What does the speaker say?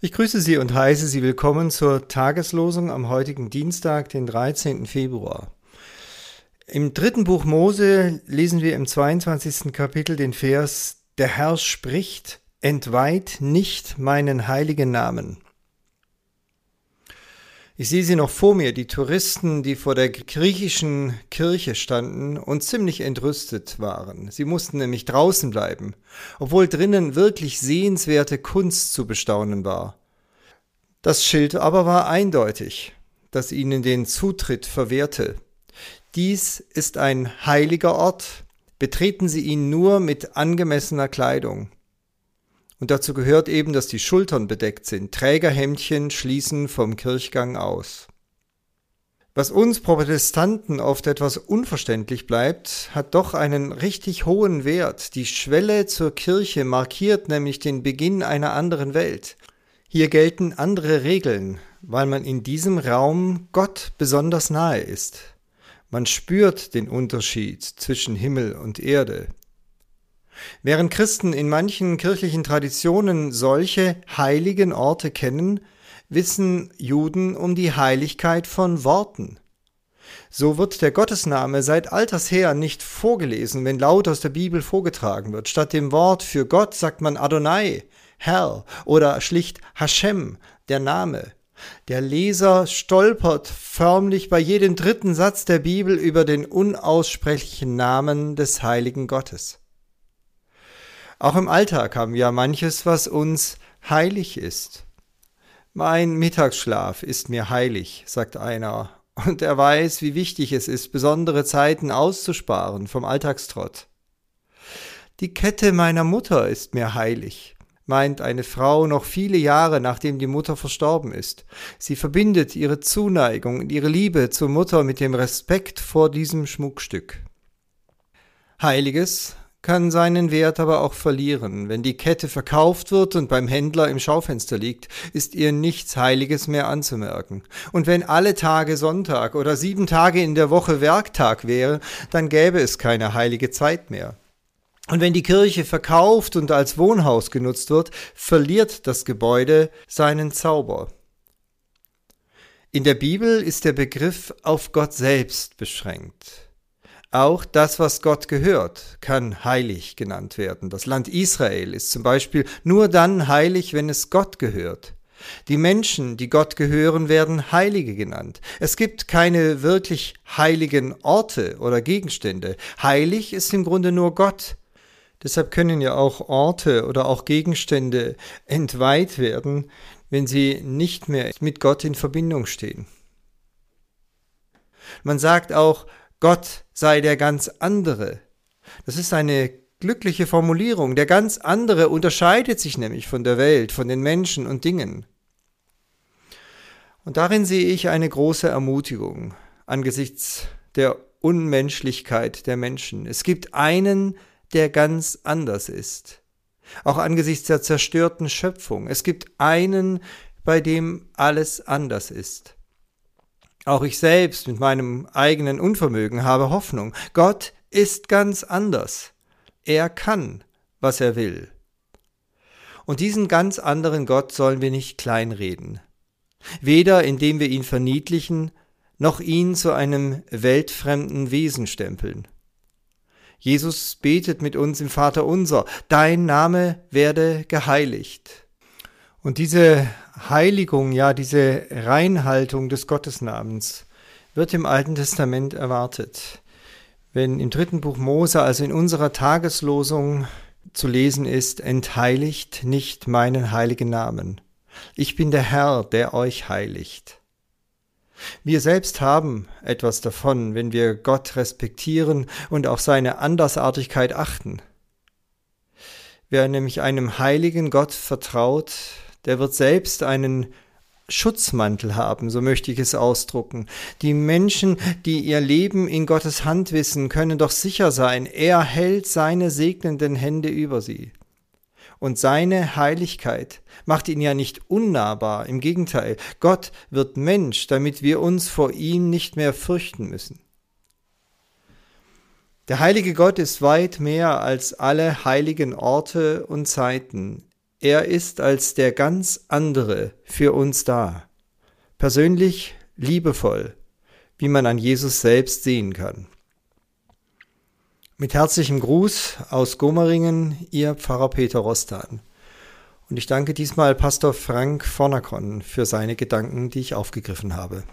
Ich grüße Sie und heiße Sie willkommen zur Tageslosung am heutigen Dienstag, den 13. Februar. Im dritten Buch Mose lesen wir im 22. Kapitel den Vers, Der Herr spricht, entweiht nicht meinen heiligen Namen. Ich sehe sie noch vor mir, die Touristen, die vor der griechischen Kirche standen und ziemlich entrüstet waren. Sie mussten nämlich draußen bleiben, obwohl drinnen wirklich sehenswerte Kunst zu bestaunen war. Das Schild aber war eindeutig, das ihnen den Zutritt verwehrte. Dies ist ein heiliger Ort, betreten Sie ihn nur mit angemessener Kleidung. Und dazu gehört eben, dass die Schultern bedeckt sind. Trägerhemdchen schließen vom Kirchgang aus. Was uns Protestanten oft etwas unverständlich bleibt, hat doch einen richtig hohen Wert. Die Schwelle zur Kirche markiert nämlich den Beginn einer anderen Welt. Hier gelten andere Regeln, weil man in diesem Raum Gott besonders nahe ist. Man spürt den Unterschied zwischen Himmel und Erde. Während Christen in manchen kirchlichen Traditionen solche heiligen Orte kennen, wissen Juden um die Heiligkeit von Worten. So wird der Gottesname seit alters her nicht vorgelesen, wenn laut aus der Bibel vorgetragen wird. Statt dem Wort für Gott sagt man Adonai, Herr oder schlicht Hashem, der Name. Der Leser stolpert förmlich bei jedem dritten Satz der Bibel über den unaussprechlichen Namen des heiligen Gottes. Auch im Alltag haben wir manches, was uns heilig ist. Mein Mittagsschlaf ist mir heilig, sagt einer, und er weiß, wie wichtig es ist, besondere Zeiten auszusparen vom Alltagstrott. Die Kette meiner Mutter ist mir heilig, meint eine Frau noch viele Jahre nachdem die Mutter verstorben ist. Sie verbindet ihre Zuneigung und ihre Liebe zur Mutter mit dem Respekt vor diesem Schmuckstück. Heiliges kann seinen Wert aber auch verlieren. Wenn die Kette verkauft wird und beim Händler im Schaufenster liegt, ist ihr nichts Heiliges mehr anzumerken. Und wenn alle Tage Sonntag oder sieben Tage in der Woche Werktag wäre, dann gäbe es keine heilige Zeit mehr. Und wenn die Kirche verkauft und als Wohnhaus genutzt wird, verliert das Gebäude seinen Zauber. In der Bibel ist der Begriff auf Gott selbst beschränkt. Auch das, was Gott gehört, kann heilig genannt werden. Das Land Israel ist zum Beispiel nur dann heilig, wenn es Gott gehört. Die Menschen, die Gott gehören, werden Heilige genannt. Es gibt keine wirklich heiligen Orte oder Gegenstände. Heilig ist im Grunde nur Gott. Deshalb können ja auch Orte oder auch Gegenstände entweiht werden, wenn sie nicht mehr mit Gott in Verbindung stehen. Man sagt auch, Gott sei der ganz andere. Das ist eine glückliche Formulierung. Der ganz andere unterscheidet sich nämlich von der Welt, von den Menschen und Dingen. Und darin sehe ich eine große Ermutigung angesichts der Unmenschlichkeit der Menschen. Es gibt einen, der ganz anders ist. Auch angesichts der zerstörten Schöpfung. Es gibt einen, bei dem alles anders ist. Auch ich selbst mit meinem eigenen Unvermögen habe Hoffnung. Gott ist ganz anders. Er kann, was er will. Und diesen ganz anderen Gott sollen wir nicht kleinreden. Weder indem wir ihn verniedlichen, noch ihn zu einem weltfremden Wesen stempeln. Jesus betet mit uns im Vater unser, dein Name werde geheiligt. Und diese Heiligung, ja, diese Reinhaltung des Gottesnamens wird im Alten Testament erwartet. Wenn im dritten Buch Mose, also in unserer Tageslosung zu lesen ist, entheiligt nicht meinen heiligen Namen. Ich bin der Herr, der euch heiligt. Wir selbst haben etwas davon, wenn wir Gott respektieren und auch seine Andersartigkeit achten. Wer nämlich einem heiligen Gott vertraut, der wird selbst einen Schutzmantel haben, so möchte ich es ausdrucken. Die Menschen, die ihr Leben in Gottes Hand wissen, können doch sicher sein, er hält seine segnenden Hände über sie. Und seine Heiligkeit macht ihn ja nicht unnahbar, im Gegenteil, Gott wird Mensch, damit wir uns vor ihm nicht mehr fürchten müssen. Der heilige Gott ist weit mehr als alle heiligen Orte und Zeiten. Er ist als der ganz andere für uns da. Persönlich, liebevoll, wie man an Jesus selbst sehen kann. Mit herzlichem Gruß aus Gomeringen, Ihr Pfarrer Peter Rostan. Und ich danke diesmal Pastor Frank Vornakon für seine Gedanken, die ich aufgegriffen habe.